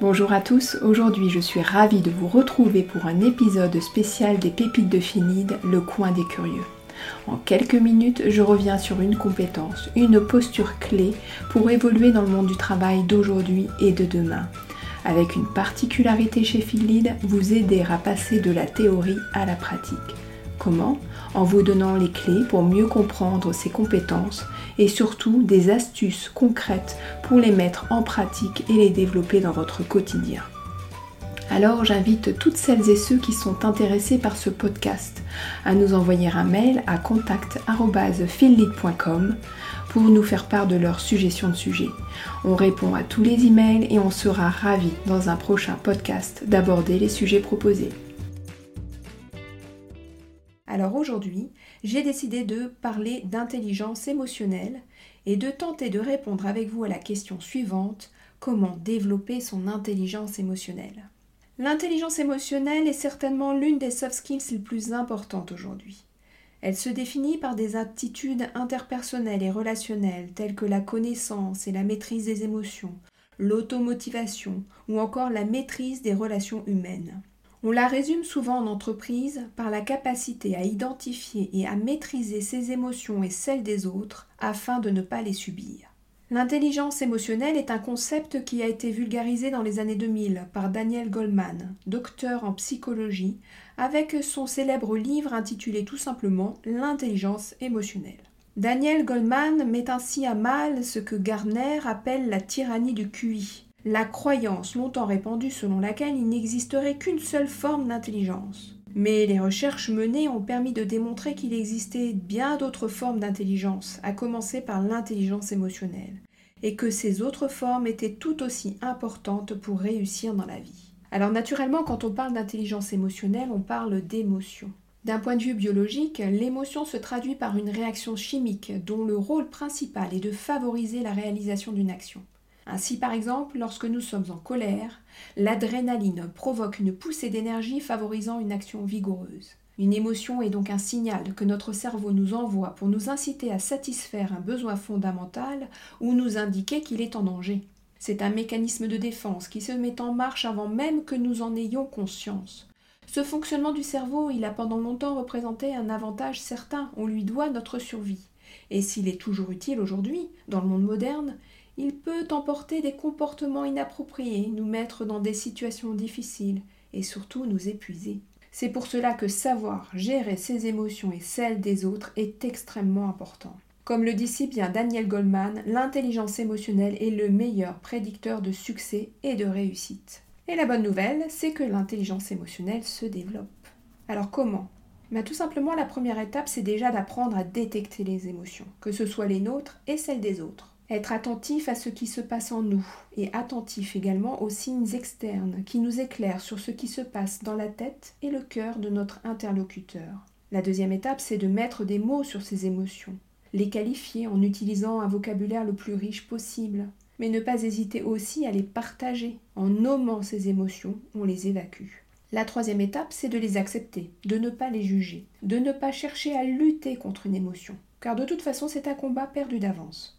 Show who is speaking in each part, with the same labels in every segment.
Speaker 1: Bonjour à tous, aujourd'hui je suis ravie de vous retrouver pour un épisode spécial des pépites de Finide, le coin des curieux. En quelques minutes, je reviens sur une compétence, une posture clé pour évoluer dans le monde du travail d'aujourd'hui et de demain. Avec une particularité chez Finlead, vous aider à passer de la théorie à la pratique. Comment En vous donnant les clés pour mieux comprendre ces compétences et surtout des astuces concrètes pour les mettre en pratique et les développer dans votre quotidien. Alors j'invite toutes celles et ceux qui sont intéressés par ce podcast à nous envoyer un mail à contact.finlead.com pour nous faire part de leurs suggestions de sujets. On répond à tous les emails et on sera ravis dans un prochain podcast d'aborder les sujets proposés. Alors aujourd'hui, j'ai décidé de parler d'intelligence émotionnelle et de tenter de répondre avec vous à la question suivante, comment développer son intelligence émotionnelle L'intelligence émotionnelle est certainement l'une des soft skills les plus importantes aujourd'hui. Elle se définit par des aptitudes interpersonnelles et relationnelles telles que la connaissance et la maîtrise des émotions, l'automotivation ou encore la maîtrise des relations humaines. On la résume souvent en entreprise par la capacité à identifier et à maîtriser ses émotions et celles des autres afin de ne pas les subir. L'intelligence émotionnelle est un concept qui a été vulgarisé dans les années 2000 par Daniel Goldman, docteur en psychologie, avec son célèbre livre intitulé tout simplement L'intelligence émotionnelle. Daniel Goldman met ainsi à mal ce que Gardner appelle la tyrannie du QI, la croyance longtemps répandue selon laquelle il n'existerait qu'une seule forme d'intelligence. Mais les recherches menées ont permis de démontrer qu'il existait bien d'autres formes d'intelligence, à commencer par l'intelligence émotionnelle, et que ces autres formes étaient tout aussi importantes pour réussir dans la vie. Alors naturellement, quand on parle d'intelligence émotionnelle, on parle d'émotion. D'un point de vue biologique, l'émotion se traduit par une réaction chimique dont le rôle principal est de favoriser la réalisation d'une action. Ainsi, par exemple, lorsque nous sommes en colère, l'adrénaline provoque une poussée d'énergie favorisant une action vigoureuse. Une émotion est donc un signal que notre cerveau nous envoie pour nous inciter à satisfaire un besoin fondamental ou nous indiquer qu'il est en danger. C'est un mécanisme de défense qui se met en marche avant même que nous en ayons conscience. Ce fonctionnement du cerveau, il a pendant longtemps représenté un avantage certain, on lui doit notre survie. Et s'il est toujours utile aujourd'hui, dans le monde moderne, il peut emporter des comportements inappropriés, nous mettre dans des situations difficiles et surtout nous épuiser. C'est pour cela que savoir gérer ses émotions et celles des autres est extrêmement important. Comme le dit si bien Daniel Goldman, l'intelligence émotionnelle est le meilleur prédicteur de succès et de réussite. Et la bonne nouvelle, c'est que l'intelligence émotionnelle se développe. Alors comment? Ben, Tout simplement, la première étape, c'est déjà d'apprendre à détecter les émotions, que ce soit les nôtres et celles des autres. Être attentif à ce qui se passe en nous et attentif également aux signes externes qui nous éclairent sur ce qui se passe dans la tête et le cœur de notre interlocuteur. La deuxième étape, c'est de mettre des mots sur ces émotions, les qualifier en utilisant un vocabulaire le plus riche possible, mais ne pas hésiter aussi à les partager. En nommant ces émotions, on les évacue. La troisième étape, c'est de les accepter, de ne pas les juger, de ne pas chercher à lutter contre une émotion, car de toute façon c'est un combat perdu d'avance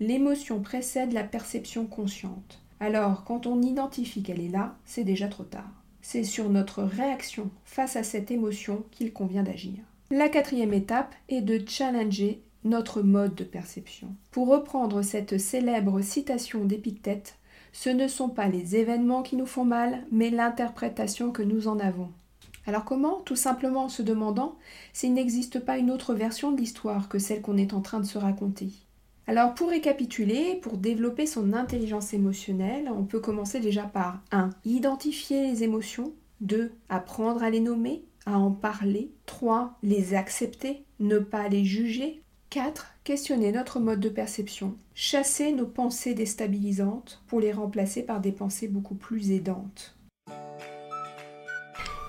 Speaker 1: l'émotion précède la perception consciente. Alors, quand on identifie qu'elle est là, c'est déjà trop tard. C'est sur notre réaction face à cette émotion qu'il convient d'agir. La quatrième étape est de challenger notre mode de perception. Pour reprendre cette célèbre citation d'Épictète, ce ne sont pas les événements qui nous font mal, mais l'interprétation que nous en avons. Alors comment? Tout simplement en se demandant s'il n'existe pas une autre version de l'histoire que celle qu'on est en train de se raconter. Alors pour récapituler, pour développer son intelligence émotionnelle, on peut commencer déjà par 1. Identifier les émotions. 2. Apprendre à les nommer, à en parler. 3. Les accepter, ne pas les juger. 4. Questionner notre mode de perception. Chasser nos pensées déstabilisantes pour les remplacer par des pensées beaucoup plus aidantes.